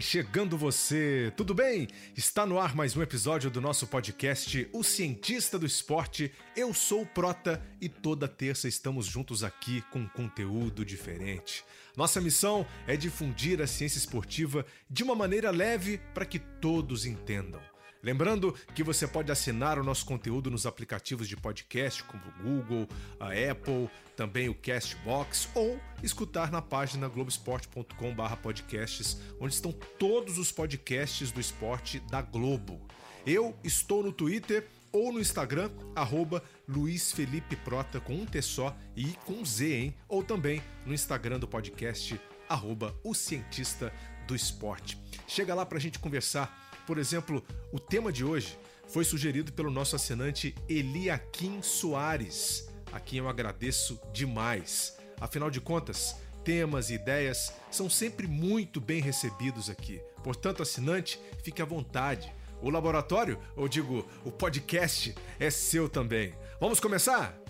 Chegando você, tudo bem? Está no ar mais um episódio do nosso podcast O Cientista do Esporte. Eu sou o Prota e toda terça estamos juntos aqui com conteúdo diferente. Nossa missão é difundir a ciência esportiva de uma maneira leve para que todos entendam. Lembrando que você pode assinar o nosso conteúdo nos aplicativos de podcast como o Google, a Apple, também o Castbox ou escutar na página globesport.com/podcasts, onde estão todos os podcasts do esporte da Globo. Eu estou no Twitter ou no Instagram, arroba Luiz Felipe Prota, com um T só e com Z, hein? Ou também no Instagram do podcast, arroba o Cientista do Esporte. Chega lá pra gente conversar por exemplo, o tema de hoje foi sugerido pelo nosso assinante Eliakim Soares, a quem eu agradeço demais. Afinal de contas, temas e ideias são sempre muito bem recebidos aqui. Portanto, assinante, fique à vontade. O laboratório, ou digo, o podcast, é seu também. Vamos começar?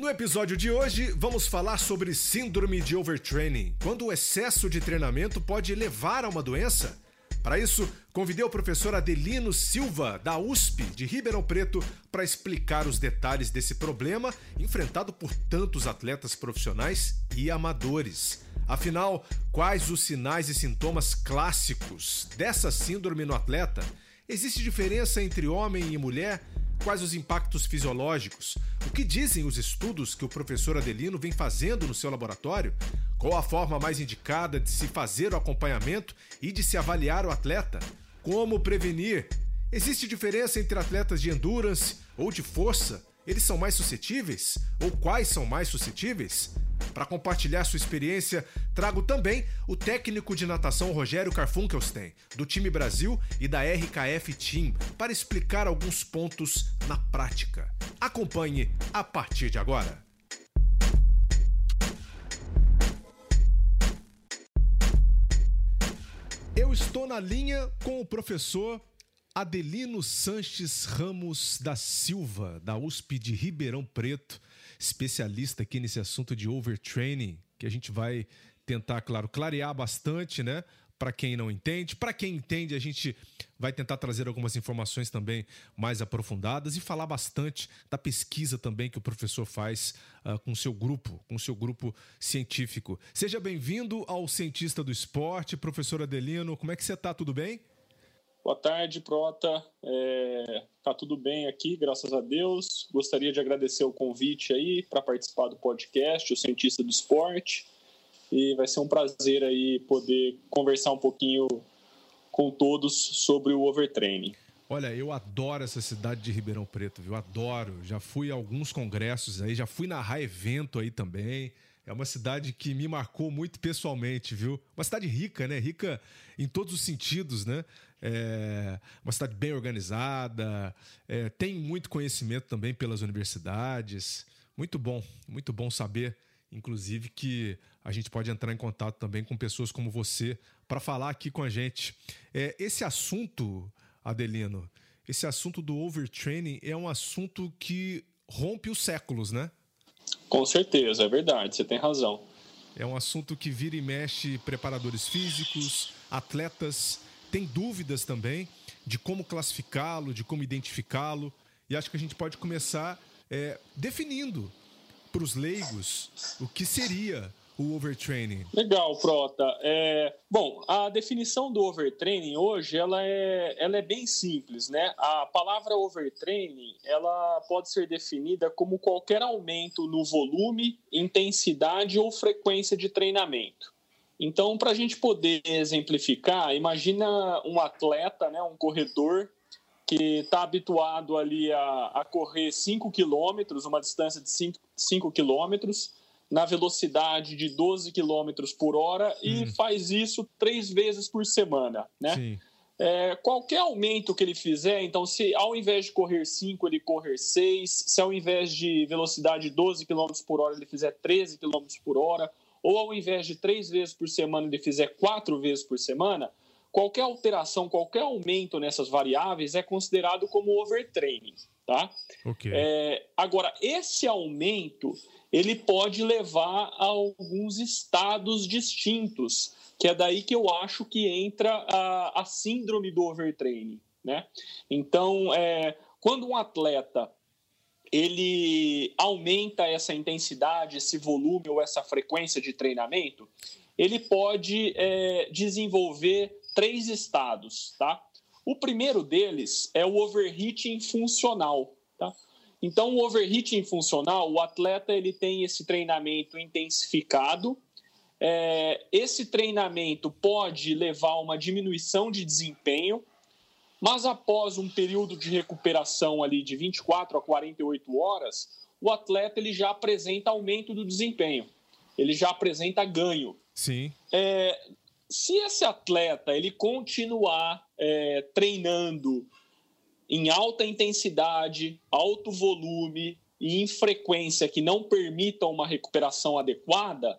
No episódio de hoje, vamos falar sobre síndrome de overtraining, quando o excesso de treinamento pode levar a uma doença. Para isso, convidei o professor Adelino Silva, da USP de Ribeirão Preto, para explicar os detalhes desse problema enfrentado por tantos atletas profissionais e amadores. Afinal, quais os sinais e sintomas clássicos dessa síndrome no atleta? Existe diferença entre homem e mulher? Quais os impactos fisiológicos? O que dizem os estudos que o professor Adelino vem fazendo no seu laboratório? Qual a forma mais indicada de se fazer o acompanhamento e de se avaliar o atleta? Como prevenir? Existe diferença entre atletas de endurance ou de força? Eles são mais suscetíveis? Ou quais são mais suscetíveis? Para compartilhar sua experiência, trago também o técnico de natação Rogério Carfunkelstein, do time Brasil e da RKF Team, para explicar alguns pontos na prática. Acompanhe a partir de agora. Eu estou na linha com o professor Adelino Sanches Ramos da Silva, da USP de Ribeirão Preto especialista aqui nesse assunto de overtraining, que a gente vai tentar, claro, clarear bastante, né? Para quem não entende, para quem entende, a gente vai tentar trazer algumas informações também mais aprofundadas e falar bastante da pesquisa também que o professor faz uh, com seu grupo, com seu grupo científico. Seja bem-vindo ao Cientista do Esporte, professor Adelino. Como é que você está? Tudo bem? Boa tarde, Prota. É, tá tudo bem aqui, graças a Deus. Gostaria de agradecer o convite aí para participar do podcast, o Cientista do Esporte. E vai ser um prazer aí poder conversar um pouquinho com todos sobre o overtraining. Olha, eu adoro essa cidade de Ribeirão Preto, viu? Adoro. Já fui a alguns congressos aí, já fui narrar evento aí também. É uma cidade que me marcou muito pessoalmente, viu? Uma cidade rica, né? Rica em todos os sentidos, né? É uma cidade bem organizada, é, tem muito conhecimento também pelas universidades. Muito bom, muito bom saber, inclusive, que a gente pode entrar em contato também com pessoas como você para falar aqui com a gente. É, esse assunto, Adelino, esse assunto do overtraining é um assunto que rompe os séculos, né? Com certeza, é verdade, você tem razão. É um assunto que vira e mexe preparadores físicos, atletas, tem dúvidas também de como classificá-lo, de como identificá-lo. E acho que a gente pode começar é, definindo para os leigos o que seria o overtraining? Legal, Prota. É, bom, a definição do overtraining hoje ela é, ela é bem simples, né? A palavra overtraining ela pode ser definida como qualquer aumento no volume, intensidade ou frequência de treinamento. Então, para a gente poder exemplificar, imagina um atleta, né, um corredor que está habituado ali a, a correr 5 quilômetros, uma distância de 5 quilômetros, na velocidade de 12 km por hora e hum. faz isso três vezes por semana, né? É, qualquer aumento que ele fizer, então, se ao invés de correr 5, ele correr 6, se ao invés de velocidade de 12 km por hora ele fizer 13 km por hora, ou ao invés de três vezes por semana ele fizer quatro vezes por semana, qualquer alteração, qualquer aumento nessas variáveis é considerado como overtraining, tá? Okay. É, agora, esse aumento ele pode levar a alguns estados distintos, que é daí que eu acho que entra a, a síndrome do overtraining, né? Então, é, quando um atleta ele aumenta essa intensidade, esse volume ou essa frequência de treinamento, ele pode é, desenvolver três estados, tá? O primeiro deles é o overheating funcional, tá? Então, o overheating funcional, o atleta ele tem esse treinamento intensificado. É, esse treinamento pode levar a uma diminuição de desempenho, mas após um período de recuperação ali de 24 a 48 horas, o atleta ele já apresenta aumento do desempenho, ele já apresenta ganho. Sim. É, se esse atleta ele continuar é, treinando em alta intensidade, alto volume e em frequência que não permitam uma recuperação adequada,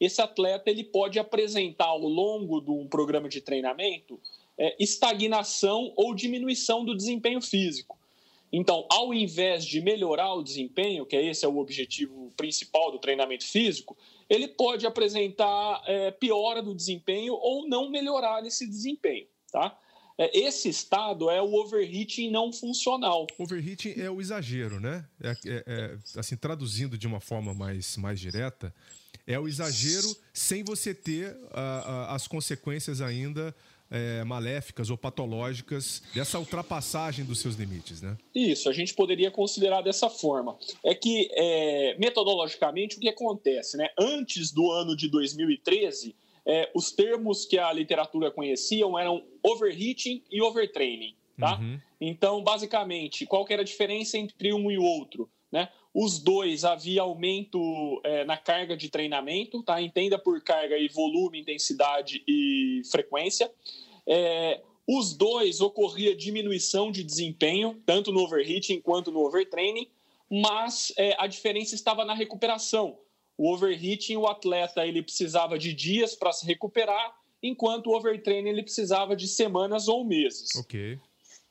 esse atleta ele pode apresentar ao longo de um programa de treinamento é, estagnação ou diminuição do desempenho físico. Então, ao invés de melhorar o desempenho, que esse é o objetivo principal do treinamento físico, ele pode apresentar é, piora do desempenho ou não melhorar esse desempenho, tá? É, esse estado é o overheating não funcional. Overheating é o exagero, né? É, é, é, assim, traduzindo de uma forma mais, mais direta, é o exagero sem você ter uh, uh, as consequências ainda é, maléficas ou patológicas dessa ultrapassagem dos seus limites, né? Isso, a gente poderia considerar dessa forma. É que, é, metodologicamente, o que acontece, né? Antes do ano de 2013, é, os termos que a literatura conheciam eram overheating e overtraining, tá? Uhum. Então, basicamente, qual que era a diferença entre um e o outro, né? Os dois havia aumento é, na carga de treinamento, tá? Entenda por carga e volume, intensidade e frequência. É, os dois ocorria diminuição de desempenho, tanto no overheating quanto no overtraining, mas é, a diferença estava na recuperação. O overheating, o atleta ele precisava de dias para se recuperar, enquanto o overtraining ele precisava de semanas ou meses. Ok.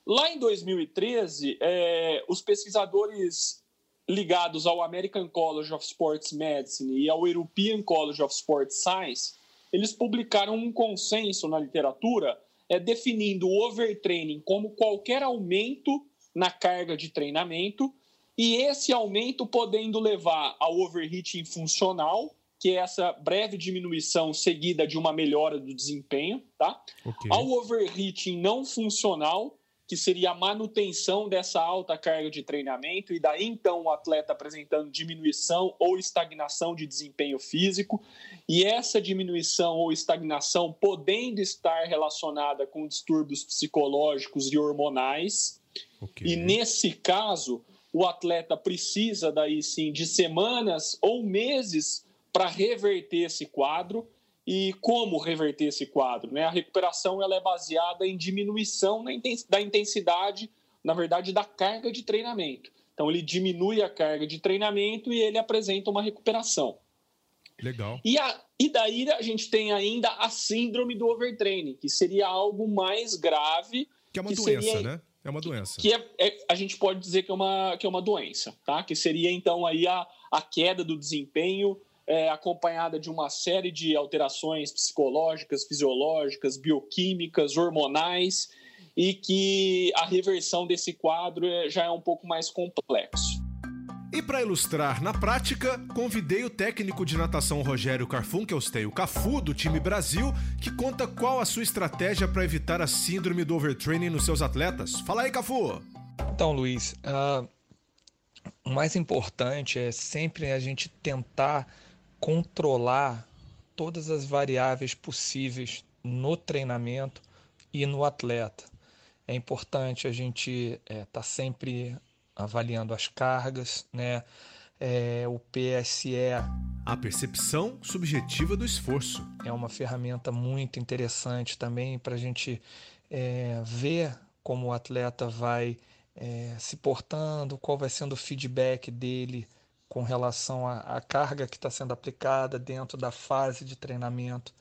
Lá em 2013, é, os pesquisadores ligados ao American College of Sports Medicine e ao European College of Sports Science, eles publicaram um consenso na literatura é, definindo o overtraining como qualquer aumento na carga de treinamento e esse aumento podendo levar ao overheating funcional, que é essa breve diminuição seguida de uma melhora do desempenho, tá? Okay. Ao overheating não funcional, que seria a manutenção dessa alta carga de treinamento, e daí então o atleta apresentando diminuição ou estagnação de desempenho físico, e essa diminuição ou estagnação podendo estar relacionada com distúrbios psicológicos e hormonais. Okay. E nesse caso, o atleta precisa daí sim de semanas ou meses para reverter esse quadro e como reverter esse quadro. Né? A recuperação ela é baseada em diminuição da intensidade, na verdade, da carga de treinamento. Então, ele diminui a carga de treinamento e ele apresenta uma recuperação. Legal. E, a, e daí a gente tem ainda a síndrome do overtraining, que seria algo mais grave. Que é uma que doença, seria, né? É uma doença. Que é, é, a gente pode dizer que é uma, que é uma doença, tá? Que seria, então, aí a, a queda do desempenho é, acompanhada de uma série de alterações psicológicas, fisiológicas, bioquímicas, hormonais, e que a reversão desse quadro é, já é um pouco mais complexo. E para ilustrar na prática, convidei o técnico de natação Rogério Carfunkelstein, o Cafu do time Brasil, que conta qual a sua estratégia para evitar a síndrome do overtraining nos seus atletas. Fala aí, Cafu! Então, Luiz, uh, o mais importante é sempre a gente tentar controlar todas as variáveis possíveis no treinamento e no atleta. É importante a gente estar é, tá sempre avaliando as cargas, né? É, o PSE. A percepção subjetiva do esforço. É uma ferramenta muito interessante também para a gente é, ver como o atleta vai é, se portando, qual vai sendo o feedback dele com relação à, carga que está sendo aplicada dentro da fase de treinamento.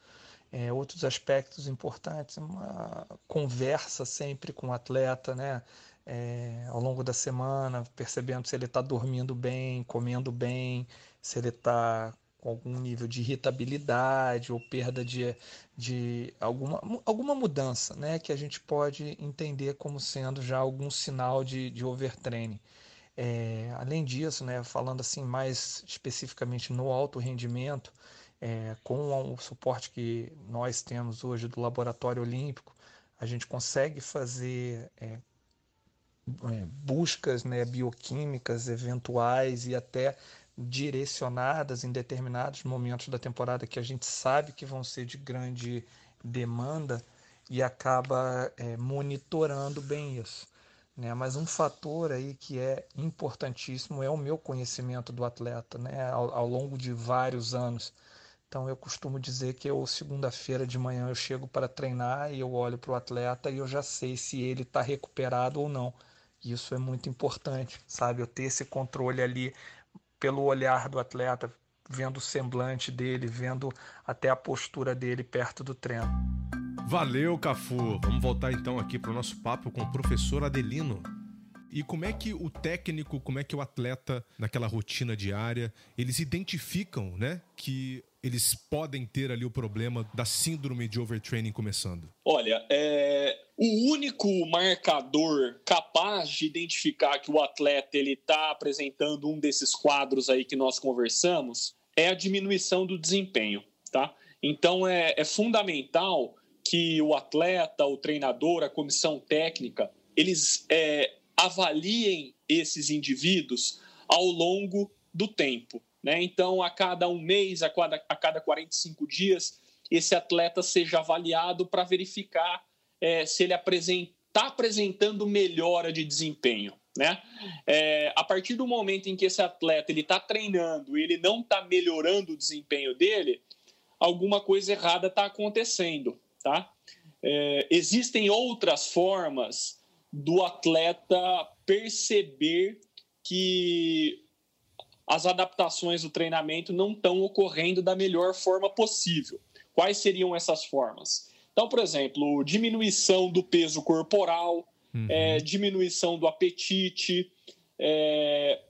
É, outros aspectos importantes, uma conversa sempre com o atleta, né? É, ao longo da semana, percebendo se ele está dormindo bem, comendo bem, se ele está com algum nível de irritabilidade ou perda de, de alguma, alguma mudança, né? Que a gente pode entender como sendo já algum sinal de, de overtraining. É, além disso, né, falando assim mais especificamente no alto rendimento, é, com o suporte que nós temos hoje do Laboratório Olímpico, a gente consegue fazer é, é, buscas né, bioquímicas eventuais e até direcionadas em determinados momentos da temporada que a gente sabe que vão ser de grande demanda e acaba é, monitorando bem isso. Né? Mas um fator aí que é importantíssimo é o meu conhecimento do atleta né? ao, ao longo de vários anos. Então eu costumo dizer que eu segunda-feira de manhã eu chego para treinar e eu olho para o atleta e eu já sei se ele está recuperado ou não. Isso é muito importante, sabe? Eu ter esse controle ali pelo olhar do atleta, vendo o semblante dele, vendo até a postura dele perto do treino. Valeu, Cafu. Vamos voltar então aqui para o nosso papo com o professor Adelino. E como é que o técnico, como é que o atleta, naquela rotina diária, eles identificam, né, que eles podem ter ali o problema da síndrome de overtraining começando? Olha, é, o único marcador capaz de identificar que o atleta ele está apresentando um desses quadros aí que nós conversamos é a diminuição do desempenho, tá? Então é, é fundamental que o atleta, o treinador, a comissão técnica, eles é, avaliem esses indivíduos ao longo do tempo. Né? Então, a cada um mês, a cada, a cada 45 dias, esse atleta seja avaliado para verificar é, se ele está apresenta, apresentando melhora de desempenho. Né? É, a partir do momento em que esse atleta ele está treinando e ele não está melhorando o desempenho dele, alguma coisa errada está acontecendo. Tá? É, existem outras formas do atleta perceber que as adaptações do treinamento não estão ocorrendo da melhor forma possível. Quais seriam essas formas? Então, por exemplo, diminuição do peso corporal, uhum. é, diminuição do apetite, é,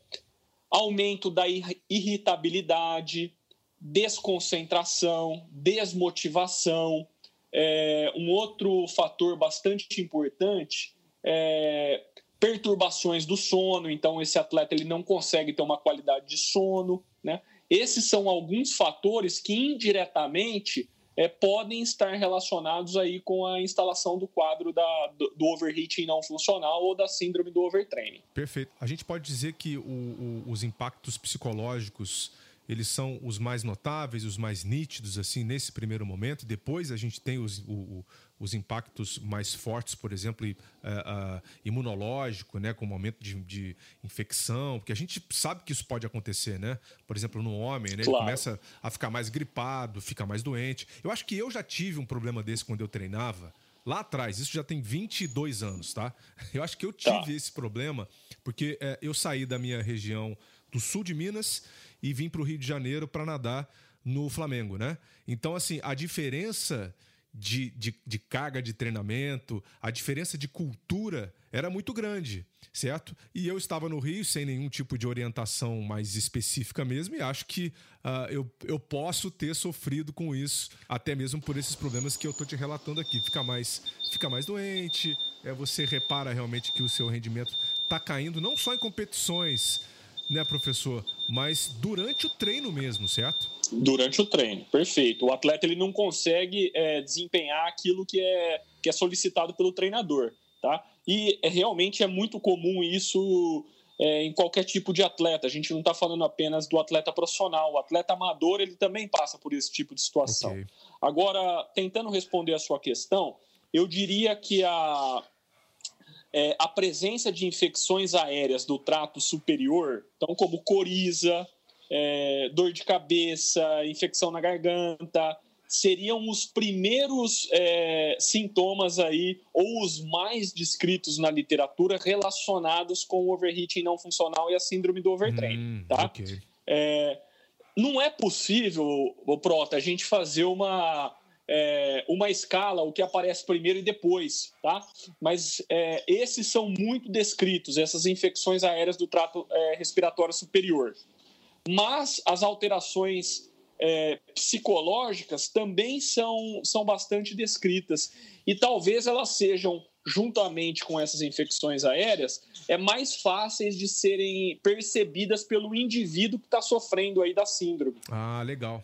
aumento da irritabilidade, desconcentração, desmotivação. É, um outro fator bastante importante é perturbações do sono, então esse atleta ele não consegue ter uma qualidade de sono, né? Esses são alguns fatores que indiretamente é, podem estar relacionados aí com a instalação do quadro da, do, do, overheating não funcional ou da síndrome do overtraining. Perfeito. A gente pode dizer que o, o, os impactos psicológicos eles são os mais notáveis, os mais nítidos assim nesse primeiro momento. Depois a gente tem os, o, os impactos mais fortes, por exemplo, uh, uh, imunológico, né, com o aumento de, de, infecção, porque a gente sabe que isso pode acontecer, né? Por exemplo, no homem, né, claro. ele começa a ficar mais gripado, fica mais doente. Eu acho que eu já tive um problema desse quando eu treinava. Lá atrás, isso já tem 22 anos, tá? Eu acho que eu tive tá. esse problema porque é, eu saí da minha região do sul de Minas e vim para o Rio de Janeiro para nadar no Flamengo, né? Então, assim, a diferença de, de, de, carga de treinamento, a diferença de cultura era muito grande, certo? E eu estava no Rio sem nenhum tipo de orientação mais específica mesmo, e acho que uh, eu, eu posso ter sofrido com isso, até mesmo por esses problemas que eu estou te relatando aqui. Fica mais, fica mais doente, é, você repara realmente que o seu rendimento está caindo, não só em competições né, professor? Mas durante o treino mesmo, certo? Durante o treino, perfeito. O atleta ele não consegue é, desempenhar aquilo que é, que é solicitado pelo treinador, tá? E é, realmente é muito comum isso é, em qualquer tipo de atleta. A gente não está falando apenas do atleta profissional. O atleta amador ele também passa por esse tipo de situação. Okay. Agora, tentando responder a sua questão, eu diria que a, é, a presença de infecções aéreas do trato superior, então como coriza, é, dor de cabeça, infecção na garganta, seriam os primeiros é, sintomas aí, ou os mais descritos na literatura, relacionados com o overheating não funcional e a síndrome do overtraining. Hum, tá? Okay. É, não é possível, Prota, a gente fazer uma é, uma escala, o que aparece primeiro e depois, tá? Mas é, esses são muito descritos, essas infecções aéreas do trato é, respiratório superior. Mas as alterações é, psicológicas também são, são bastante descritas e talvez elas sejam juntamente com essas infecções aéreas, é mais fáceis de serem percebidas pelo indivíduo que está sofrendo aí da síndrome. Ah, legal.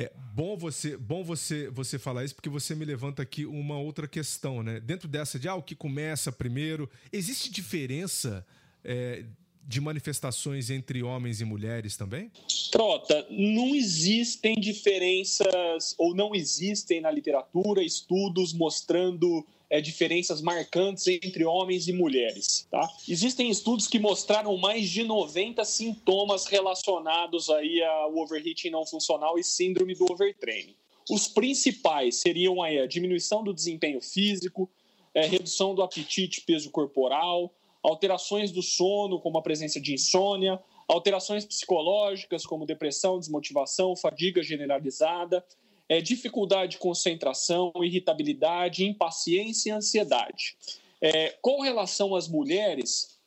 É bom você, bom você, você falar isso porque você me levanta aqui uma outra questão, né? Dentro dessa de ah, o que começa primeiro, existe diferença é, de manifestações entre homens e mulheres também? Trota, não existem diferenças ou não existem na literatura estudos mostrando é, diferenças marcantes entre homens e mulheres. Tá? Existem estudos que mostraram mais de 90 sintomas relacionados aí ao overheating não funcional e síndrome do overtraining. Os principais seriam aí a diminuição do desempenho físico, é, redução do apetite peso corporal, alterações do sono, como a presença de insônia, alterações psicológicas, como depressão, desmotivação, fadiga generalizada, é, dificuldade de concentração, irritabilidade, impaciência e ansiedade. É, com relação às mulheres,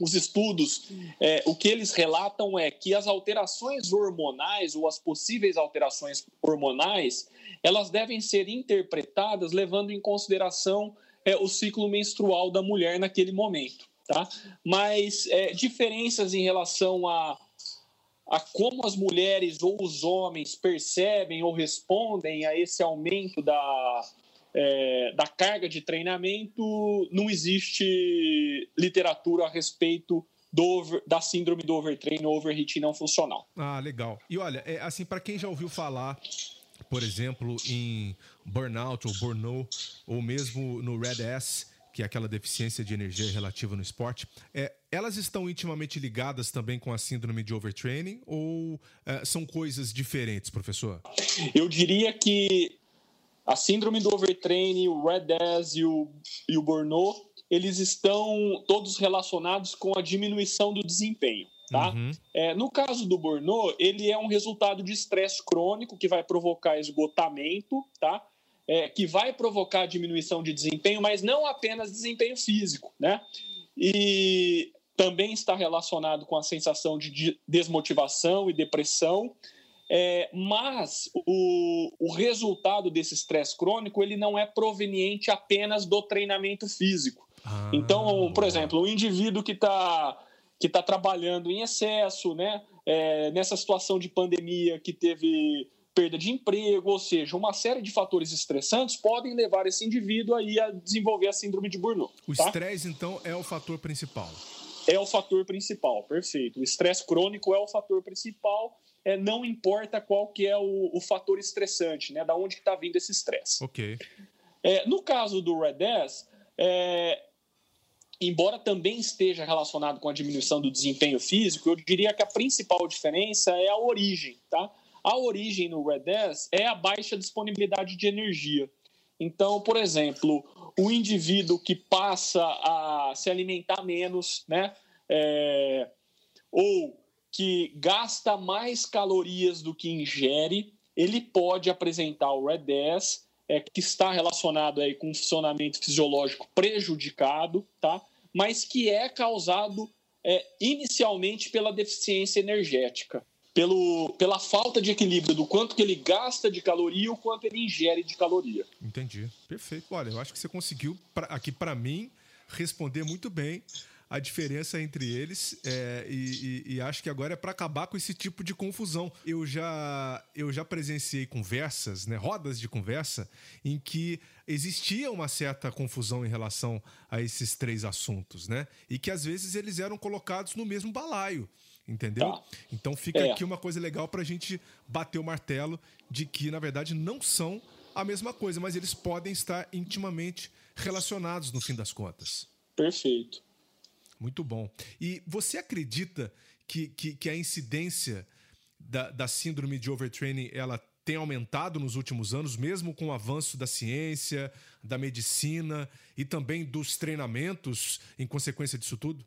os estudos, é, o que eles relatam é que as alterações hormonais ou as possíveis alterações hormonais, elas devem ser interpretadas levando em consideração é, o ciclo menstrual da mulher naquele momento, tá? Mas é, diferenças em relação a a como as mulheres ou os homens percebem ou respondem a esse aumento da, é, da carga de treinamento, não existe literatura a respeito do, da síndrome do overtrain ou overheat não funcional. Ah, legal. E olha, é, assim, para quem já ouviu falar, por exemplo, em burnout ou burnout, ou mesmo no Red S, que é aquela deficiência de energia relativa no esporte, é, elas estão intimamente ligadas também com a síndrome de overtraining ou é, são coisas diferentes, professor? Eu diria que a síndrome do overtraining, o RED-S e o, e o burnout, eles estão todos relacionados com a diminuição do desempenho. Tá? Uhum. É, no caso do burnout, ele é um resultado de estresse crônico que vai provocar esgotamento, tá? É, que vai provocar diminuição de desempenho, mas não apenas desempenho físico, né? E também está relacionado com a sensação de desmotivação e depressão. É, mas o, o resultado desse estresse crônico ele não é proveniente apenas do treinamento físico. Ah, então, por exemplo, um indivíduo que está que tá trabalhando em excesso, né, é, nessa situação de pandemia que teve perda de emprego, ou seja, uma série de fatores estressantes podem levar esse indivíduo aí a desenvolver a síndrome de Burnout. O tá? estresse, então, é o fator principal. É o fator principal, perfeito. O estresse crônico é o fator principal, é, não importa qual que é o, o fator estressante, né? Da onde está vindo esse estresse. Ok. É, no caso do Red 10, é, embora também esteja relacionado com a diminuição do desempenho físico, eu diria que a principal diferença é a origem, tá? A origem no Red 10 é a baixa disponibilidade de energia. Então, por exemplo, o indivíduo que passa a se alimentar menos, né? É, ou que gasta mais calorias do que ingere, ele pode apresentar o Red 10, é, que está relacionado aí com um funcionamento fisiológico prejudicado, tá? mas que é causado é, inicialmente pela deficiência energética pelo, pela falta de equilíbrio do quanto que ele gasta de caloria e o quanto ele ingere de caloria. Entendi. Perfeito. Olha, eu acho que você conseguiu, pra, aqui para mim, responder muito bem a diferença entre eles é, e, e, e, acho que agora é para acabar com esse tipo de confusão. Eu já, eu já presenciei conversas, né, rodas de conversa, em que existia uma certa confusão em relação a esses três assuntos, né? E que às vezes eles eram colocados no mesmo balaio. Entendeu? Tá. Então fica é. aqui uma coisa legal para a gente bater o martelo de que, na verdade, não são a mesma coisa, mas eles podem estar intimamente relacionados no fim das contas. Perfeito. Muito bom. E você acredita que, que, que a incidência da, da síndrome de overtraining ela tem aumentado nos últimos anos, mesmo com o avanço da ciência, da medicina e também dos treinamentos em consequência disso tudo?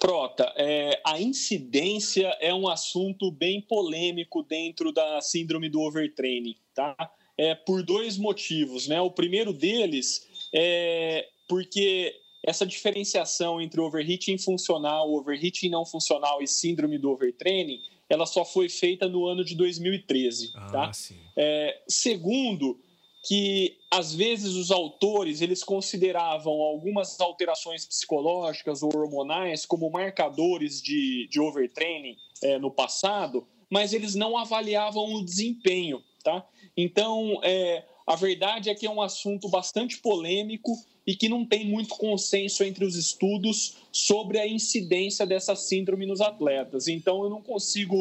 Prota, é, a incidência é um assunto bem polêmico dentro da síndrome do overtraining, tá? é, por dois motivos. Né? O primeiro deles é porque essa diferenciação entre overheating funcional, overheating não funcional e síndrome do overtraining, ela só foi feita no ano de 2013. Ah, tá? É, segundo, que às vezes os autores eles consideravam algumas alterações psicológicas ou hormonais como marcadores de, de overtraining é, no passado, mas eles não avaliavam o desempenho. Tá? Então, é, a verdade é que é um assunto bastante polêmico e que não tem muito consenso entre os estudos sobre a incidência dessa síndrome nos atletas. Então, eu não consigo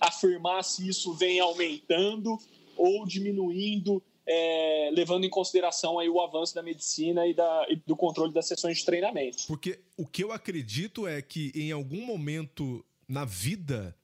afirmar se isso vem aumentando ou diminuindo, é, levando em consideração aí o avanço da medicina e, da, e do controle das sessões de treinamento. Porque o que eu acredito é que em algum momento na vida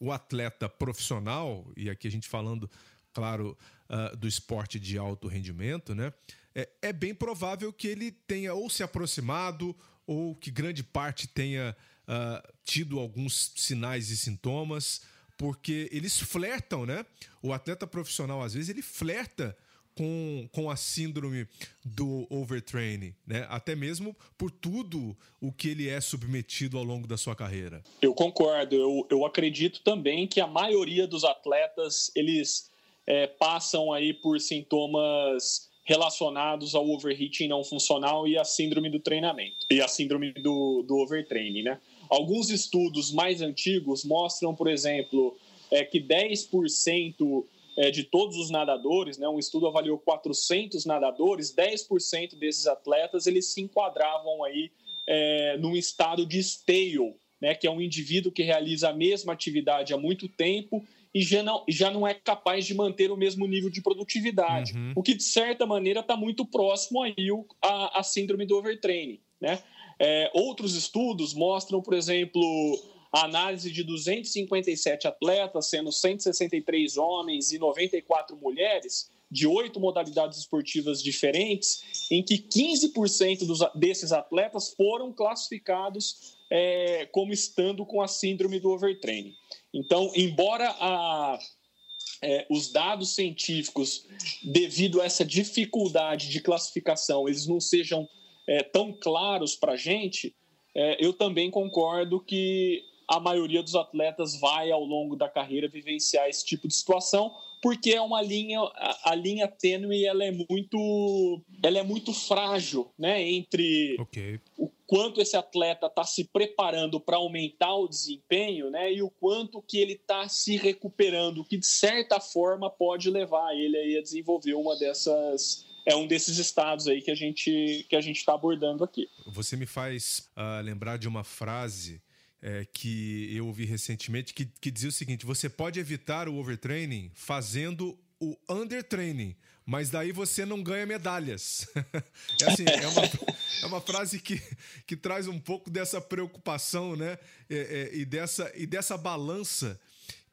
o atleta profissional, e aqui a gente falando, claro, uh, do esporte de alto rendimento, né? É, é, bem provável que ele tenha ou se aproximado ou que grande parte tenha uh, tido alguns sinais e sintomas, porque eles flertam, né? O atleta profissional, às vezes, ele flerta com, com a síndrome do overtraining, né? Até mesmo por tudo o que ele é submetido ao longo da sua carreira. Eu concordo. Eu, eu acredito também que a maioria dos atletas eles é, passam aí por sintomas relacionados ao overheating não funcional e a síndrome do treinamento e a síndrome do, do overtraining, né? Alguns estudos mais antigos mostram, por exemplo, é, que 10% é, de todos os nadadores, né, um estudo avaliou 400 nadadores, 10% desses atletas eles se enquadravam aí é, num estado de stale, né, que é um indivíduo que realiza a mesma atividade há muito tempo e já não, já não é capaz de manter o mesmo nível de produtividade, uhum. o que de certa maneira está muito próximo aí a, a síndrome do overtraining. Né? É, outros estudos mostram, por exemplo, a análise de 257 atletas, sendo 163 homens e 94 mulheres, de oito modalidades esportivas diferentes, em que 15% dos, desses atletas foram classificados é, como estando com a síndrome do overtraining. Então, embora a, é, os dados científicos, devido a essa dificuldade de classificação, eles não sejam é, tão claros para a gente, é, eu também concordo que a maioria dos atletas vai, ao longo da carreira, vivenciar esse tipo de situação, porque é uma linha, a, a linha tênue ela é muito, ela é muito frágil, né, entre okay. o quanto esse atleta está se preparando para aumentar o desempenho, né, e o quanto que ele está se recuperando, que de certa forma pode levar ele a desenvolver uma dessas é um desses estados aí que a gente que a gente está abordando aqui. Você me faz uh, lembrar de uma frase é, que eu ouvi recentemente que, que dizia o seguinte: você pode evitar o overtraining fazendo o undertraining, mas daí você não ganha medalhas. é assim, é uma, é uma frase que, que traz um pouco dessa preocupação, né? É, é, e, dessa, e dessa balança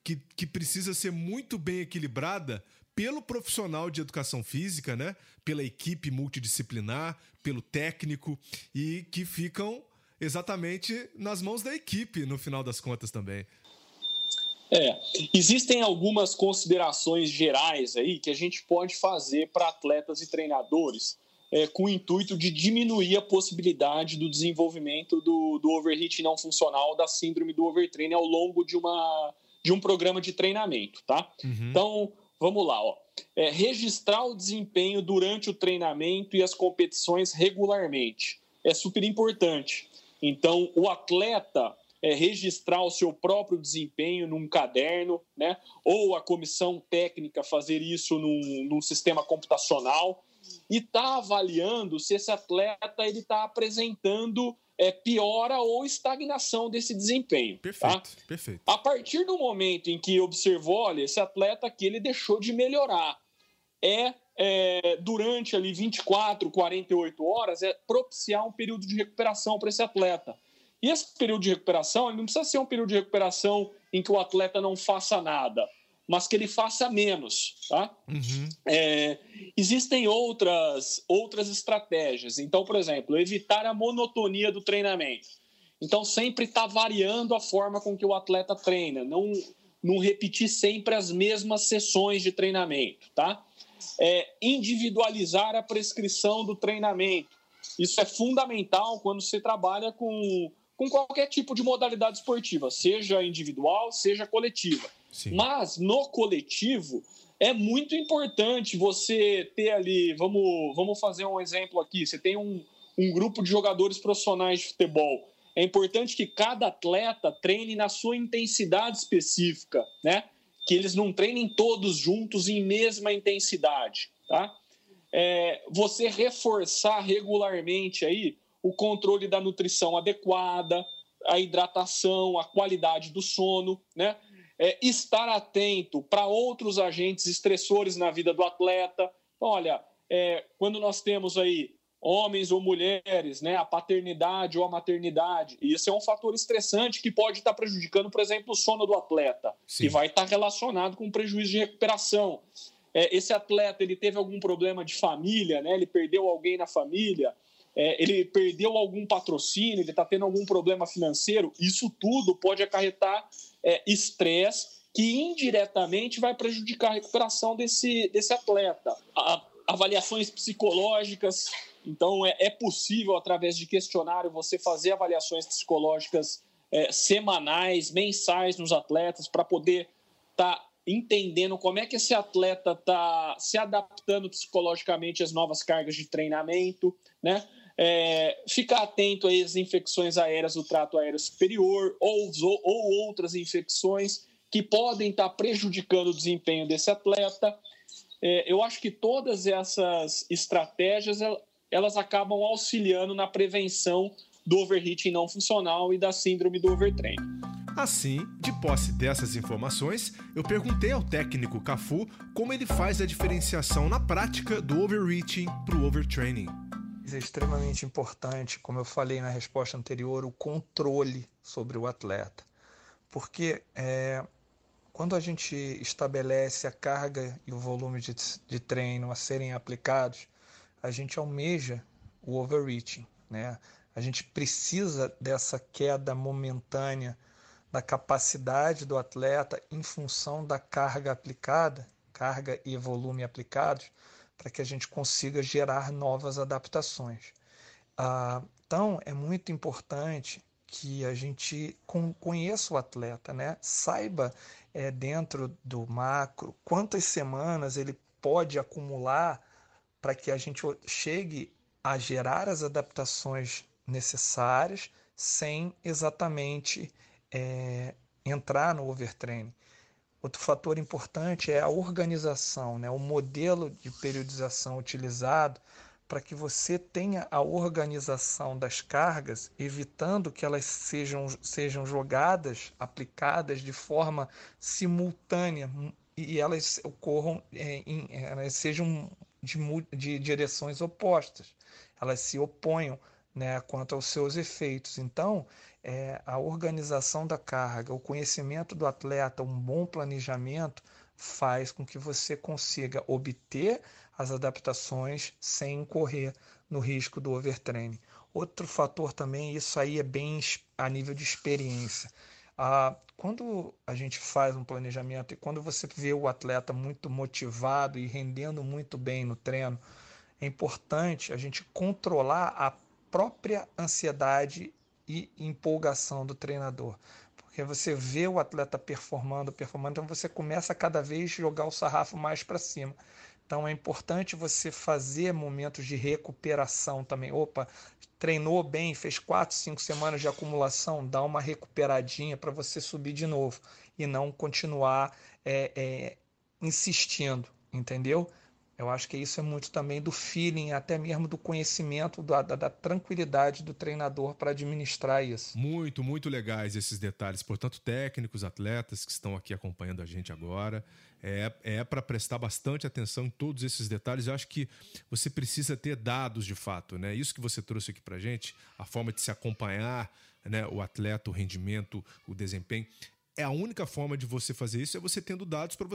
que, que precisa ser muito bem equilibrada pelo profissional de educação física, né? Pela equipe multidisciplinar, pelo técnico e que ficam exatamente nas mãos da equipe, no final das contas também. É, existem algumas considerações gerais aí que a gente pode fazer para atletas e treinadores é, com o intuito de diminuir a possibilidade do desenvolvimento do, do overheat não funcional, da síndrome do overtraining ao longo de, uma, de um programa de treinamento, tá? Uhum. Então, vamos lá, ó. É, registrar o desempenho durante o treinamento e as competições regularmente. É super importante. Então, o atleta é, registrar o seu próprio desempenho num caderno, né? ou a comissão técnica fazer isso num, num sistema computacional e tá avaliando se esse atleta ele está apresentando é, piora ou estagnação desse desempenho. Tá? Perfeito, tá? perfeito. A partir do momento em que observou, olha, esse atleta aqui ele deixou de melhorar, é é, durante ali 24, 48 horas, é propiciar um período de recuperação para esse atleta. E esse período de recuperação, ele não precisa ser um período de recuperação em que o atleta não faça nada, mas que ele faça menos, tá? Uhum. É, existem outras, outras estratégias. Então, por exemplo, evitar a monotonia do treinamento. Então, sempre está variando a forma com que o atleta treina, não, não repetir sempre as mesmas sessões de treinamento, tá? é, individualizar a prescrição do treinamento. Isso é fundamental quando você trabalha com, com qualquer tipo de modalidade esportiva, seja individual, seja coletiva. Mas no coletivo é muito importante você ter ali, vamos, vamos fazer um exemplo aqui, você tem um, um grupo de jogadores profissionais de futebol. É importante que cada atleta treine na sua intensidade específica, né? Que eles não treinem todos juntos em mesma intensidade, tá? É, você reforçar regularmente aí o controle da nutrição adequada, a hidratação, a qualidade do sono, né? É, estar atento para outros agentes estressores na vida do atleta. Então, olha, é, quando nós temos aí homens ou mulheres, né, a paternidade ou a maternidade, isso é um fator estressante que pode estar prejudicando, por exemplo, o sono do atleta, Sim. que vai estar relacionado com prejuízo de recuperação. É, esse atleta ele teve algum problema de família, né, ele perdeu alguém na família, é, ele perdeu algum patrocínio, ele está tendo algum problema financeiro, isso tudo pode acarretar é, estresse que indiretamente vai prejudicar a recuperação desse, desse atleta. A, avaliações psicológicas, então é, é, possível, através de questionário, você fazer avaliações psicológicas é, semanais, mensais nos atletas, para poder estar tá entendendo como é que esse atleta está se adaptando psicologicamente às novas cargas de treinamento, né? É, ficar atento às infecções aéreas do trato aéreo superior ou, ou outras infecções que podem estar prejudicando o desempenho desse atleta. É, eu acho que todas essas estratégias elas acabam auxiliando na prevenção do overheating não funcional e da síndrome do overtraining. Assim, de posse dessas informações, eu perguntei ao técnico Cafu como ele faz a diferenciação na prática do overreaching para o overtraining é extremamente importante, como eu falei na resposta anterior, o controle sobre o atleta. Porque é, quando a gente estabelece a carga e o volume de, de treino a serem aplicados, a gente almeja o overreaching. Né? A gente precisa dessa queda momentânea da capacidade do atleta em função da carga aplicada, carga e volume aplicados, para que a gente consiga gerar novas adaptações. Ah, então, é muito importante que a gente conheça o atleta, né? saiba é, dentro do macro quantas semanas ele pode acumular para que a gente chegue a gerar as adaptações necessárias sem exatamente é, entrar no overtraining. Outro fator importante é a organização, né? o modelo de periodização utilizado para que você tenha a organização das cargas, evitando que elas sejam, sejam jogadas, aplicadas de forma simultânea e elas ocorram, é, em, elas sejam de, de direções opostas, elas se oponham né, quanto aos seus efeitos. Então, é, a organização da carga, o conhecimento do atleta, um bom planejamento faz com que você consiga obter as adaptações sem incorrer no risco do overtraining. Outro fator também, isso aí é bem a nível de experiência. Ah, quando a gente faz um planejamento e quando você vê o atleta muito motivado e rendendo muito bem no treino, é importante a gente controlar a própria ansiedade e empolgação do treinador. Porque você vê o atleta performando, performando, então você começa a cada vez jogar o sarrafo mais para cima. Então é importante você fazer momentos de recuperação também. Opa, treinou bem, fez quatro, cinco semanas de acumulação, dá uma recuperadinha para você subir de novo e não continuar é, é, insistindo, entendeu? Eu acho que isso é muito também do feeling, até mesmo do conhecimento, da, da, da tranquilidade do treinador para administrar isso. Muito, muito legais esses detalhes. Portanto, técnicos, atletas que estão aqui acompanhando a gente agora, é, é para prestar bastante atenção em todos esses detalhes. Eu acho que você precisa ter dados de fato, né? Isso que você trouxe aqui para gente, a forma de se acompanhar, né? O atleta, o rendimento, o desempenho é a única forma de você fazer isso é você tendo dados para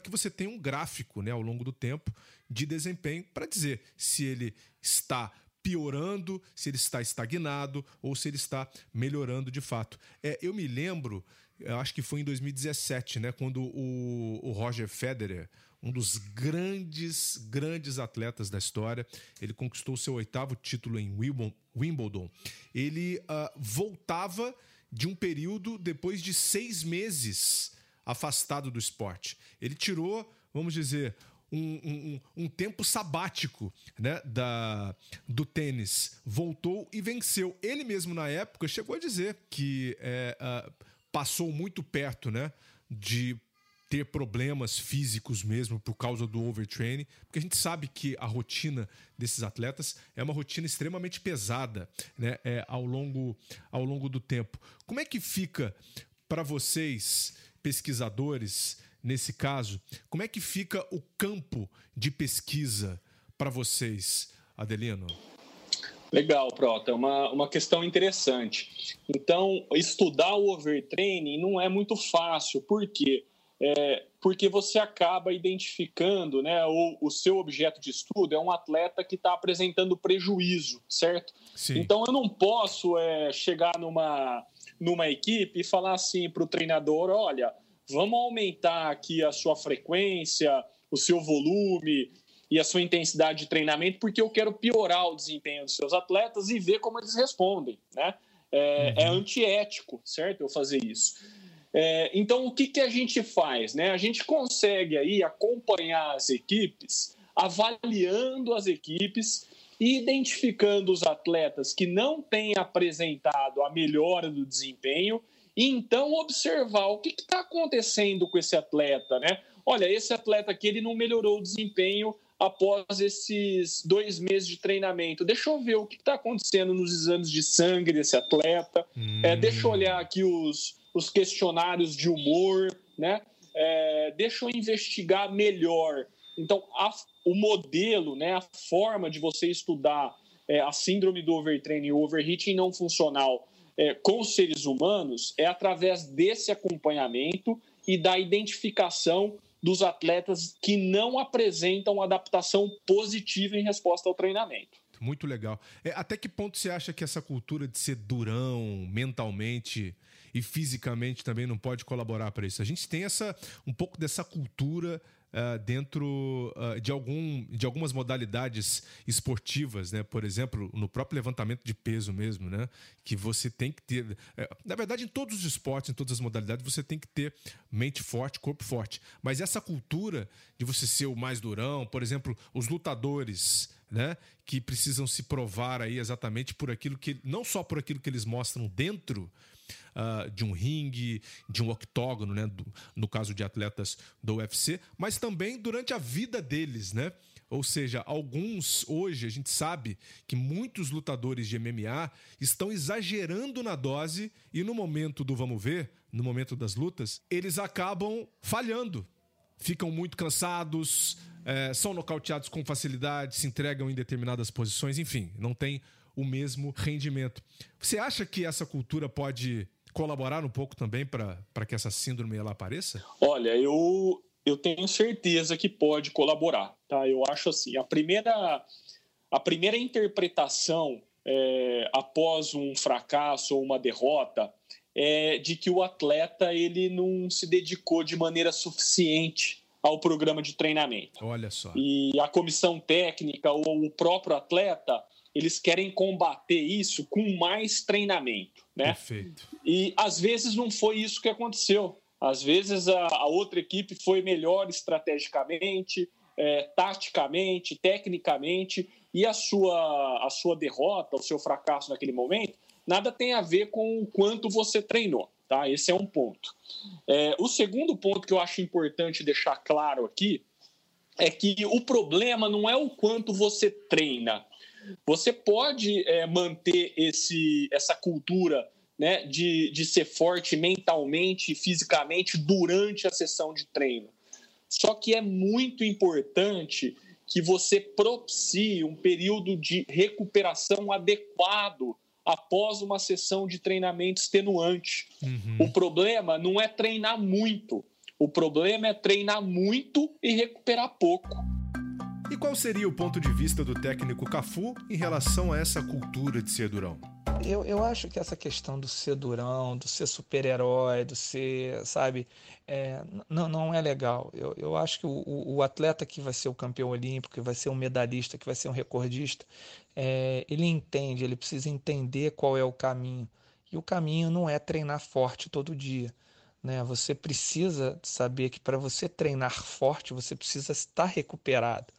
que você tenha um gráfico né, ao longo do tempo de desempenho para dizer se ele está piorando, se ele está estagnado ou se ele está melhorando de fato. É, eu me lembro, eu acho que foi em 2017, né, quando o, o Roger Federer, um dos grandes, grandes atletas da história, ele conquistou seu oitavo título em Wimbledon. Ele uh, voltava de um período depois de seis meses afastado do esporte. Ele tirou, vamos dizer, um, um, um, tempo sabático né, da, do tênis, voltou e venceu. Ele mesmo, na época, chegou a dizer que é, uh, passou muito perto né, de ter problemas físicos mesmo por causa do overtraining, porque a gente sabe que a rotina desses atletas é uma rotina extremamente pesada né, é, ao, longo, ao longo do tempo. Como é que fica para vocês, pesquisadores, nesse caso, como é que fica o campo de pesquisa para vocês, Adelino? Legal, Prota, é uma, uma questão interessante. Então, estudar o overtraining não é muito fácil, por quê? É, porque você acaba identificando, né, o, o seu objeto de estudo é um atleta que está apresentando prejuízo, certo? Sim. Então eu não posso é, chegar numa, numa equipe e falar assim para o treinador: olha, vamos aumentar aqui a sua frequência, o seu volume e a sua intensidade de treinamento, porque eu quero piorar o desempenho dos seus atletas e ver como eles respondem, né? É, é uhum. antiético, certo? Eu fazer isso. É, então, o que, que a gente faz? Né? A gente consegue aí acompanhar as equipes, avaliando as equipes identificando os atletas que não têm apresentado a melhora do desempenho e então observar o que está acontecendo com esse atleta, né? Olha, esse atleta aqui ele não melhorou o desempenho após esses dois meses de treinamento. Deixa eu ver o que está acontecendo nos exames de sangue desse atleta. Hum. É, deixa eu olhar aqui os, os questionários de humor, né? É, deixa eu investigar melhor. Então, a, o modelo, né, a forma de você estudar é, a síndrome do overtraining e overheating não funcional é, com os seres humanos é através desse acompanhamento e da identificação dos atletas que não apresentam adaptação positiva em resposta ao treinamento. Muito legal. É, até que ponto você acha que essa cultura de ser durão mentalmente e fisicamente também não pode colaborar para isso? A gente tem essa um pouco dessa cultura uh, dentro uh, de, algum, de algumas modalidades esportivas, né? Por exemplo, no próprio levantamento de peso mesmo, né? Que você tem que ter. Uh, na verdade, em todos os esportes, em todas as modalidades, você tem que ter mente forte, corpo forte. Mas essa cultura de você ser o mais durão, por exemplo, os lutadores. Né, que precisam se provar aí exatamente por aquilo que não só por aquilo que eles mostram dentro uh, de um ringue, de um octógono, né? Do, no caso de atletas do UFC, mas também durante a vida deles, né? Ou seja, alguns hoje a gente sabe que muitos lutadores de MMA estão exagerando na dose e no momento do vamos ver, no momento das lutas, eles acabam falhando. Ficam muito cansados, é, são nocauteados com facilidade, se entregam em determinadas posições, enfim, não tem o mesmo rendimento. Você acha que essa cultura pode colaborar um pouco também para que essa síndrome ela apareça? Olha, eu, eu tenho certeza que pode colaborar. Tá? Eu acho assim, a primeira, a primeira interpretação é, após um fracasso ou uma derrota é de que o atleta ele não se dedicou de maneira suficiente ao programa de treinamento. Olha só. E a comissão técnica ou o próprio atleta eles querem combater isso com mais treinamento, né? Perfeito. E às vezes não foi isso que aconteceu. Às vezes a, a outra equipe foi melhor estrategicamente, é, taticamente, tecnicamente, e a sua, a sua derrota, o seu fracasso naquele momento, nada tem a ver com o quanto você treinou. Tá? Esse é um ponto. É, o segundo ponto que eu acho importante deixar claro aqui é que o problema não é o quanto você treina, você pode é, manter esse, essa cultura né, de, de ser forte mentalmente e fisicamente durante a sessão de treino. Só que é muito importante que você propicie um período de recuperação adequado após uma sessão de treinamento extenuante. Uhum. O problema não é treinar muito, o problema é treinar muito e recuperar pouco. E qual seria o ponto de vista do técnico Cafu em relação a essa cultura de ser durão? Eu, eu acho que essa questão do ser durão, do ser super-herói, do ser, sabe, é, não, não é legal. Eu, eu acho que o, o, atleta que vai ser o campeão olímpico, que vai ser um medalhista, que vai ser um recordista, é, ele entende, ele precisa entender qual é o caminho. E o caminho não é treinar forte todo dia. Né? Você precisa saber que para você treinar forte, você precisa estar recuperado.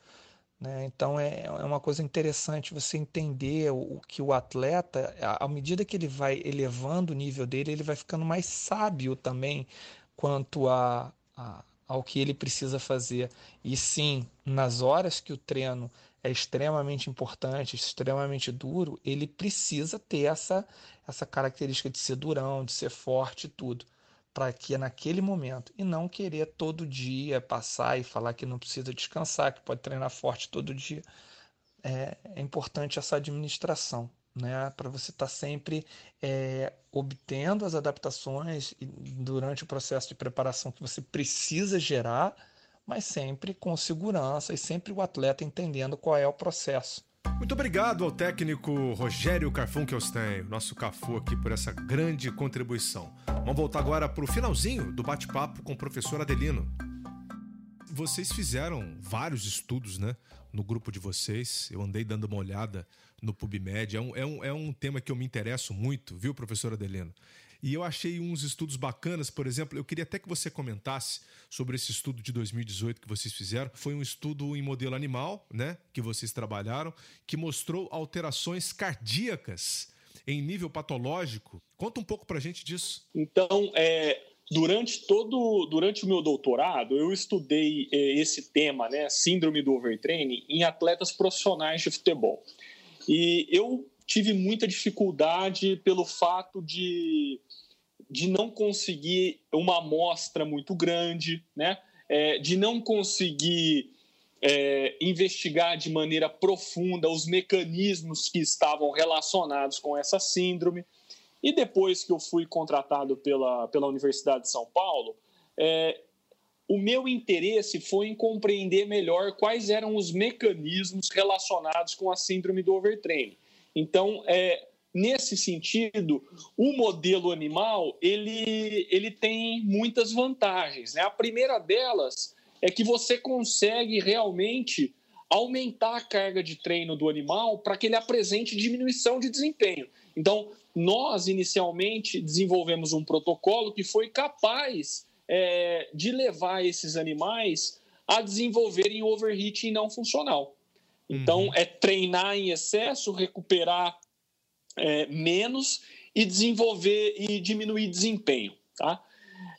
Né? Então é, é uma coisa interessante você entender o, o, que o atleta, à medida que ele vai elevando o nível dele, ele vai ficando mais sábio também quanto a, a, ao que ele precisa fazer. E sim, nas horas que o treino é extremamente importante, extremamente duro, ele precisa ter essa, essa característica de ser durão, de ser forte e tudo para que é naquele momento e não querer todo dia passar e falar que não precisa descansar, que pode treinar forte todo dia. É, é importante essa administração, né? Para você estar tá sempre é, obtendo as adaptações durante o processo de preparação que você precisa gerar, mas sempre com segurança e sempre o atleta entendendo qual é o processo. Muito obrigado ao técnico Rogério Carfunkelstein, nosso Cafu aqui, por essa grande contribuição. Vamos voltar agora para o finalzinho do bate-papo com o professor Adelino. Vocês fizeram vários estudos, né? No grupo de vocês. Eu andei dando uma olhada no PubMed. É um, é um, é um tema que eu me interesso muito, viu, professor Adelino? E eu achei uns estudos bacanas, por exemplo, eu queria até que você comentasse sobre esse estudo de 2018 que vocês fizeram. Foi um estudo em modelo animal, né, que vocês trabalharam, que mostrou alterações cardíacas em nível patológico. Conta um pouco pra gente disso. Então, é, durante todo durante o meu doutorado eu estudei é, esse tema né síndrome do overtraining em atletas profissionais de futebol e eu tive muita dificuldade pelo fato de de não conseguir uma amostra muito grande, né? É, de não conseguir é, investigar de maneira profunda os mecanismos que estavam relacionados com essa síndrome. E depois que eu fui contratado pela, pela Universidade de São Paulo, é, o meu interesse foi em compreender melhor quais eram os mecanismos relacionados com a síndrome do overtraining. Então, é, nesse sentido, o modelo animal ele, ele tem muitas vantagens. Né? A primeira delas é que você consegue realmente aumentar a carga de treino do animal para que ele apresente diminuição de desempenho. Então, nós inicialmente desenvolvemos um protocolo que foi capaz é, de levar esses animais a desenvolverem overheating não funcional. Então, uhum. é treinar em excesso, recuperar é, menos e desenvolver e diminuir desempenho. Tá?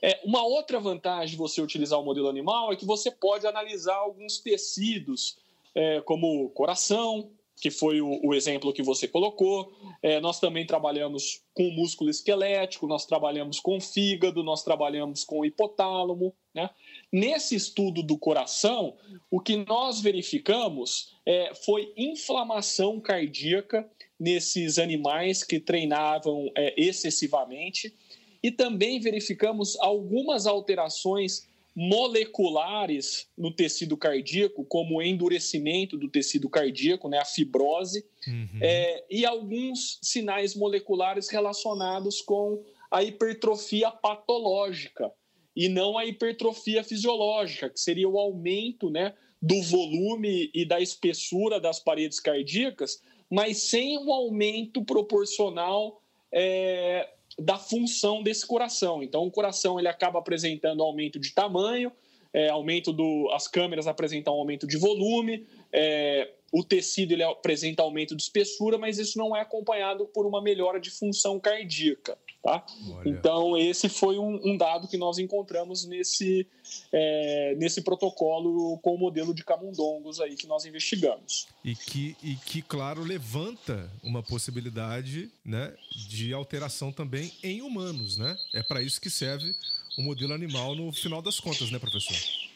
É, uma outra vantagem de você utilizar o modelo animal é que você pode analisar alguns tecidos, é, como coração, que foi o, o, exemplo que você colocou. É, nós também trabalhamos com músculo esquelético, nós trabalhamos com fígado, nós trabalhamos com hipotálamo. Né? Nesse estudo do coração, o que nós verificamos é, foi inflamação cardíaca nesses animais que treinavam é, excessivamente e também verificamos algumas alterações moleculares no tecido cardíaco, como o endurecimento do tecido cardíaco, né, a fibrose, uhum. é, e alguns sinais moleculares relacionados com a hipertrofia patológica e não a hipertrofia fisiológica, que seria o aumento né, do volume e da espessura das paredes cardíacas, mas sem um aumento proporcional é, da função desse coração. Então, o coração ele acaba apresentando aumento de tamanho, é, aumento do, as câmeras apresentam aumento de volume, é, o tecido ele apresenta aumento de espessura, mas isso não é acompanhado por uma melhora de função cardíaca. Tá? Então, esse foi um, um, dado que nós encontramos nesse, é, nesse protocolo com o modelo de camundongos aí que nós investigamos. E que, e que, claro, levanta uma possibilidade né, de alteração também em humanos. Né? É para isso que serve o modelo animal no final das contas, né, professor?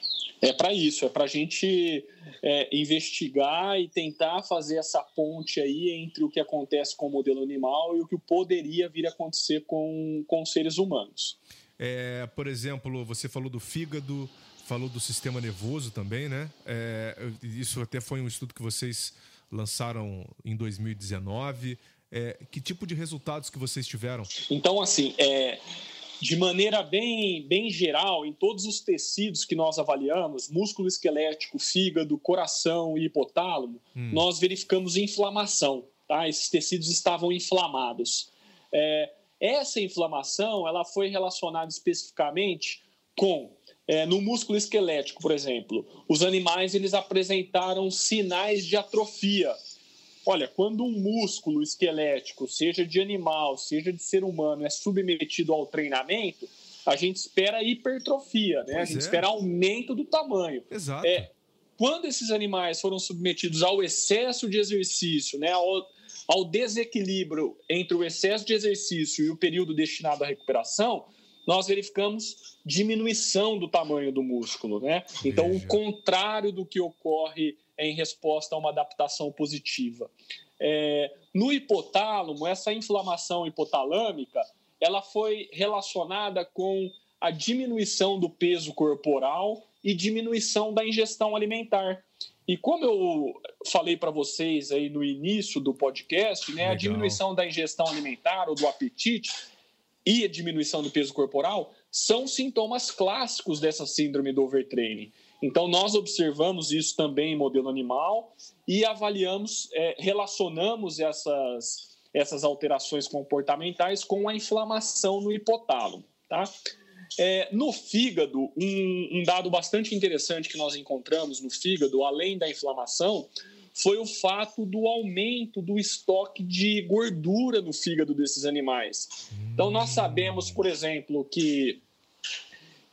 É para isso, é para a gente é, investigar e tentar fazer essa ponte aí entre o que acontece com o modelo animal e o que poderia vir a acontecer com, com seres humanos. É, por exemplo, você falou do fígado, falou do sistema nervoso também, né? É, isso até foi um estudo que vocês lançaram em 2019. É, que tipo de resultados que vocês tiveram? Então, assim, é, de maneira bem, bem geral, em todos os tecidos que nós avaliamos, músculo esquelético, fígado, coração e hipotálamo, hum. nós verificamos inflamação. Tá? Esses tecidos estavam inflamados. É, essa inflamação ela foi relacionada especificamente com é, no músculo esquelético, por exemplo, os animais eles apresentaram sinais de atrofia. Olha, quando um músculo esquelético, seja de animal, seja de ser humano, é submetido ao treinamento, a gente espera hipertrofia, né? a gente é. espera aumento do tamanho. Exato. É, quando esses animais foram submetidos ao excesso de exercício, né, ao, ao desequilíbrio entre o excesso de exercício e o período destinado à recuperação, nós verificamos diminuição do tamanho do músculo, né? Então, o contrário do que ocorre em resposta a uma adaptação positiva. É, no hipotálamo, essa inflamação hipotalâmica, ela foi relacionada com a diminuição do peso corporal e diminuição da ingestão alimentar. E como eu falei para vocês aí no início do podcast, né, a diminuição da ingestão alimentar ou do apetite e a diminuição do peso corporal são sintomas clássicos dessa síndrome do overtraining. Então, nós observamos isso também em modelo animal e avaliamos, é, relacionamos essas, essas alterações comportamentais com a inflamação no hipotálamo. Tá? É, no fígado, um, um dado bastante interessante que nós encontramos no fígado, além da inflamação, foi o fato do aumento do estoque de gordura no fígado desses animais. Então, nós sabemos, por exemplo, que,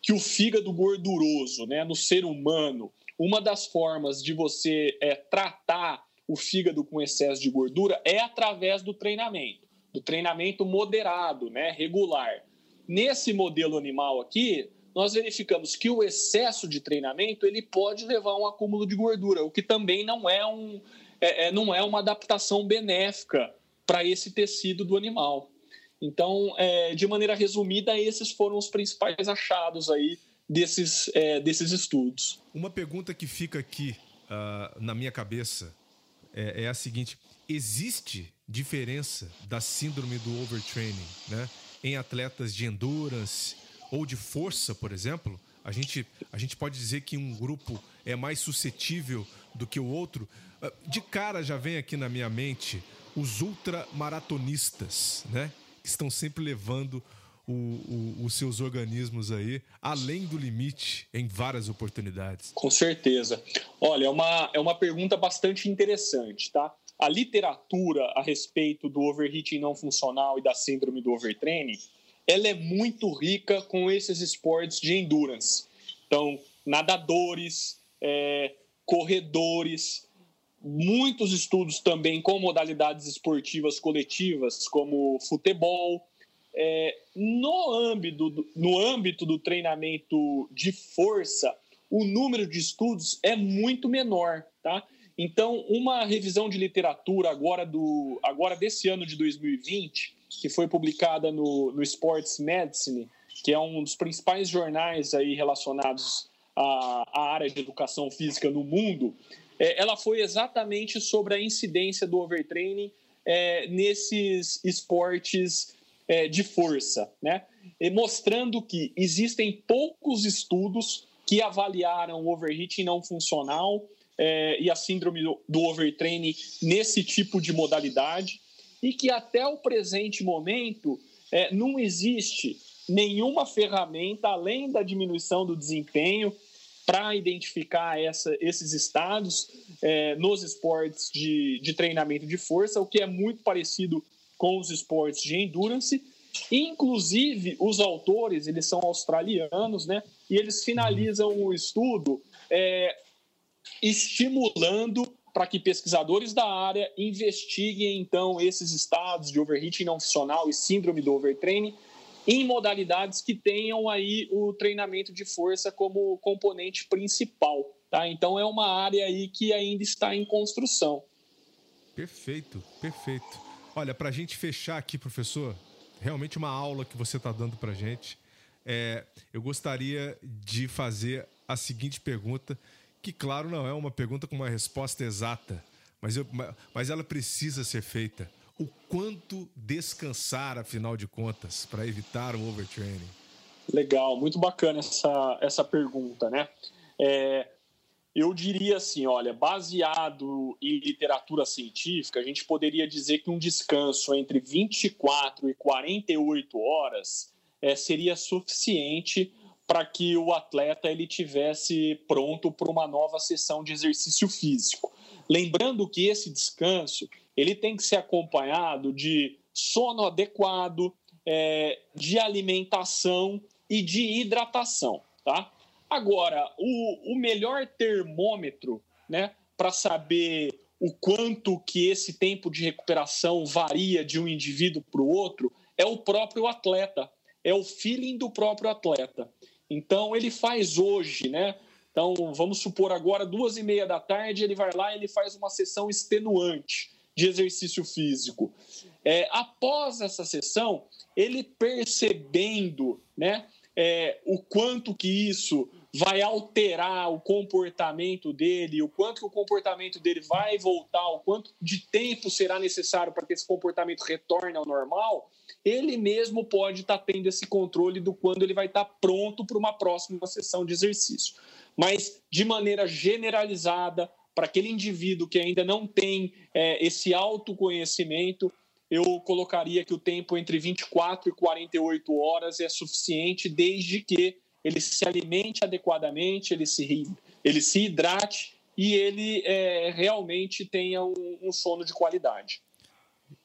que o fígado gorduroso né, no ser humano, uma das formas de você é, tratar o fígado com excesso de gordura é através do treinamento, do treinamento moderado, né, regular. Nesse modelo animal aqui, nós verificamos que o excesso de treinamento ele pode levar a um acúmulo de gordura, o que também não é, um, é, é não é uma adaptação benéfica para esse tecido do animal. Então, é, de maneira resumida, esses foram os principais achados aí desses, é, desses estudos. Uma pergunta que fica aqui uh, na minha cabeça é, é, a seguinte: existe diferença da síndrome do overtraining né, em atletas de endurance ou de força, por exemplo, a gente, a gente pode dizer que um grupo é mais suscetível do que o outro. Ah, de cara já vem aqui na minha mente os ultramaratonistas, né? Estão sempre levando o, o, os seus organismos aí além do limite em várias oportunidades. Com certeza. Olha, é uma, é uma pergunta bastante interessante, tá? A literatura a respeito do overheating não funcional e da síndrome do overtraining ela é muito rica com esses esportes de endurance. Então, nadadores, é, corredores, muitos estudos também com modalidades esportivas coletivas, como futebol. É, no, âmbito, no âmbito do treinamento de força, o número de estudos é muito menor, tá? Então, uma revisão de literatura agora, do, agora desse ano de 2020 que foi publicada no, no Sports Medicine, que é um dos principais jornais aí relacionados à, à área de educação física no mundo, é, ela foi exatamente sobre a incidência do overtraining é, nesses esportes é, de força, né? E mostrando que existem poucos estudos que avaliaram o overheating não funcional é, e a síndrome do, do overtraining nesse tipo de modalidade e que até o presente momento é, não existe nenhuma ferramenta além da diminuição do desempenho para identificar essa, esses estados é, nos esportes de, de treinamento de força, o que é muito parecido com os esportes de endurance. Inclusive, os autores, eles são australianos, né? E eles finalizam o estudo é, estimulando para que pesquisadores da área investiguem então esses estados de overheating não funcional e síndrome do overtraining em modalidades que tenham aí o treinamento de força como componente principal, tá? Então é uma área aí que ainda está em construção. Perfeito, perfeito. Olha, para a gente fechar aqui, professor, realmente uma aula que você está dando para gente. é, eu gostaria de fazer a seguinte pergunta, que, claro, não é uma pergunta com uma resposta exata, mas, eu, mas ela precisa ser feita. O quanto descansar, afinal de contas, para evitar o overtraining? Legal, muito bacana essa, essa pergunta, né? É, eu diria assim, olha, baseado em literatura científica, a gente poderia dizer que um descanso entre 24 e 48 horas é, seria suficiente para que o atleta ele tivesse pronto para uma nova sessão de exercício físico. Lembrando que esse descanso ele tem que ser acompanhado de sono adequado, é, de alimentação e de hidratação, tá? Agora, o, o melhor termômetro, né, para saber o quanto que esse tempo de recuperação varia de um indivíduo para o outro é o próprio atleta, é o feeling do próprio atleta. Então ele faz hoje, né? Então vamos supor agora duas e meia da tarde ele vai lá e ele faz uma sessão extenuante de exercício físico. É, após essa sessão ele percebendo, né? É, o quanto que isso vai alterar o comportamento dele, o quanto que o comportamento dele vai voltar, o quanto de tempo será necessário para que esse comportamento retorne ao normal, ele mesmo pode estar tá tendo esse controle do quando ele vai estar tá pronto para uma próxima sessão de exercício. Mas, de maneira generalizada, para aquele indivíduo que ainda não tem é, esse autoconhecimento, eu colocaria que o tempo entre 24 e 48 horas é suficiente, desde que ele se alimente adequadamente, ele se, ele se hidrate e ele é, realmente tenha um, um sono de qualidade.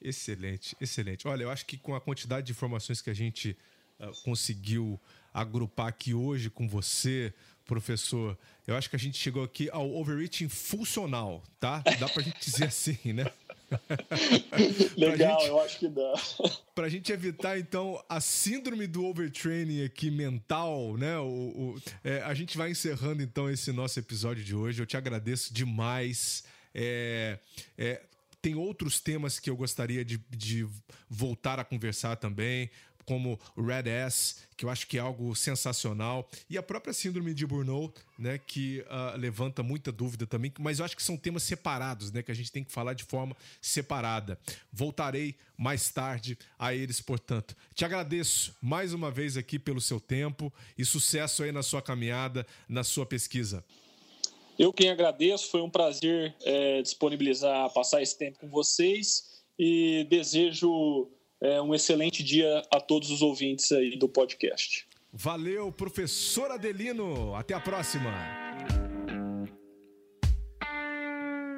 Excelente, excelente. Olha, eu acho que com a quantidade de informações que a gente uh, conseguiu agrupar aqui hoje com você, professor, eu acho que a gente chegou aqui ao overreaching funcional, tá? Dá pra gente dizer assim, né? Legal, gente, eu acho que dá. Pra gente evitar, então, a síndrome do overtraining aqui mental, né? O, o é, a gente vai encerrando, então, esse nosso episódio de hoje. Eu te agradeço demais. É, é, tem outros temas que eu gostaria de, de voltar a conversar também como Red S, que eu acho que é algo sensacional, e a própria síndrome de Burnout, né, que uh, levanta muita dúvida também, mas eu acho que são temas separados, né, que a gente tem que falar de forma separada. Voltarei mais tarde a eles, portanto. Te agradeço mais uma vez aqui pelo seu tempo e sucesso aí na sua caminhada, na sua pesquisa. Eu quem agradeço, foi um prazer é, disponibilizar, passar esse tempo com vocês e desejo é, um excelente dia a todos os ouvintes aí do podcast. Valeu, professor Adelino. Até a próxima.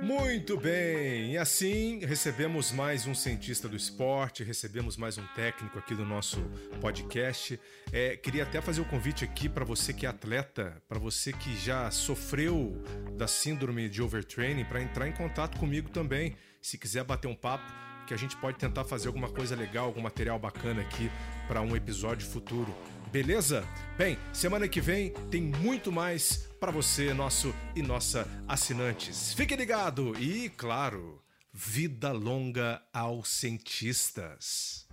Muito bem, e assim recebemos mais um cientista do esporte, recebemos mais um técnico aqui do nosso podcast. É, queria até fazer o um convite aqui para você que é atleta, para você que já sofreu da síndrome de overtraining, para entrar em contato comigo também. Se quiser bater um papo, que a gente pode tentar fazer alguma coisa legal, algum material bacana aqui para um episódio futuro. Beleza? Bem, semana que vem tem muito mais para você, nosso e nossa assinantes. Fique ligado e, claro, vida longa aos cientistas.